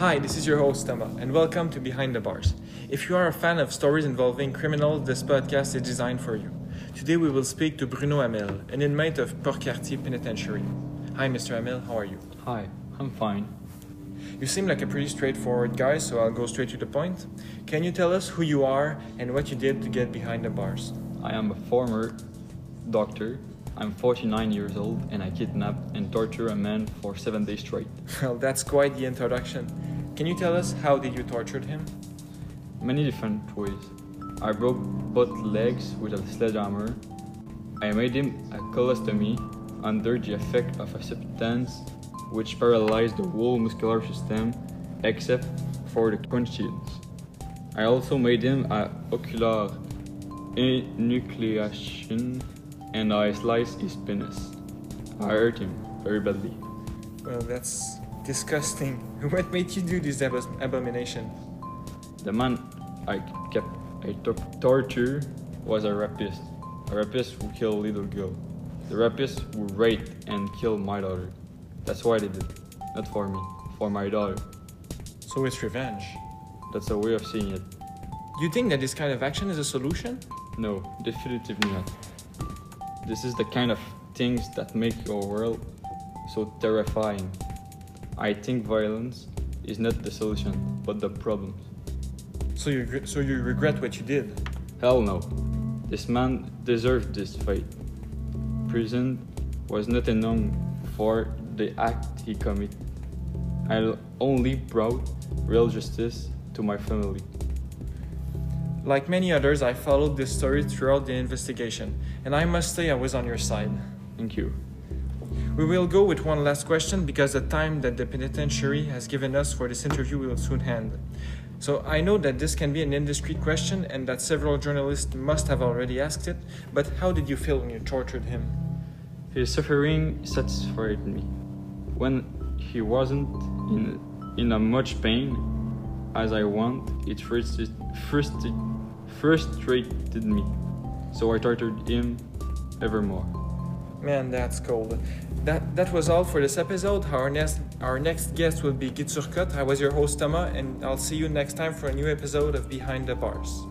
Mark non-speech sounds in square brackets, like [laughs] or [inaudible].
Hi, this is your host, Tama, and welcome to Behind the Bars. If you are a fan of stories involving criminals, this podcast is designed for you. Today we will speak to Bruno Hamel, an inmate of Port-Cartier Penitentiary. Hi, Mr. Hamel, how are you? Hi, I'm fine. You seem like a pretty straightforward guy, so I'll go straight to the point. Can you tell us who you are and what you did to get behind the bars? I am a former doctor. I'm 49 years old and I kidnapped and tortured a man for seven days straight. Well, that's quite the introduction. Can you tell us how did you torture him? Many different ways. I broke both legs with a sledgehammer. I made him a colostomy under the effect of a substance which paralyzed the whole muscular system except for the conscience. I also made him a ocular enucleation and I sliced his penis. I hurt him very badly. Well, that's disgusting. [laughs] What made you do this ab- abomination? The man I kept I took torture was a rapist. A rapist who killed little girl. The rapist who raped and killed my daughter. That's why they did. It. Not for me, for my daughter. So it's revenge. That's a way of seeing it. You think that this kind of action is a solution? No, definitively not. This is the kind of things that make your world so terrifying. I think violence is not the solution, but the problem. So you so you regret what you did? Hell no. This man deserved this fate. Prison was not enough for the act he committed. I only brought real justice to my family. Like many others, I followed this story throughout the investigation, and I must say I was on your side. Thank you. We will go with one last question because the time that the penitentiary has given us for this interview will soon end. So I know that this can be an indiscreet question and that several journalists must have already asked it, but how did you feel when you tortured him? His suffering satisfied me. When he wasn't in, in a much pain as I want, it frustrated, frustrated, frustrated me. So I tortured him evermore. Man, that's cold. That that was all for this episode. Our next our next guest will be Turcotte. I was your host Thomas, and I'll see you next time for a new episode of Behind the Bars.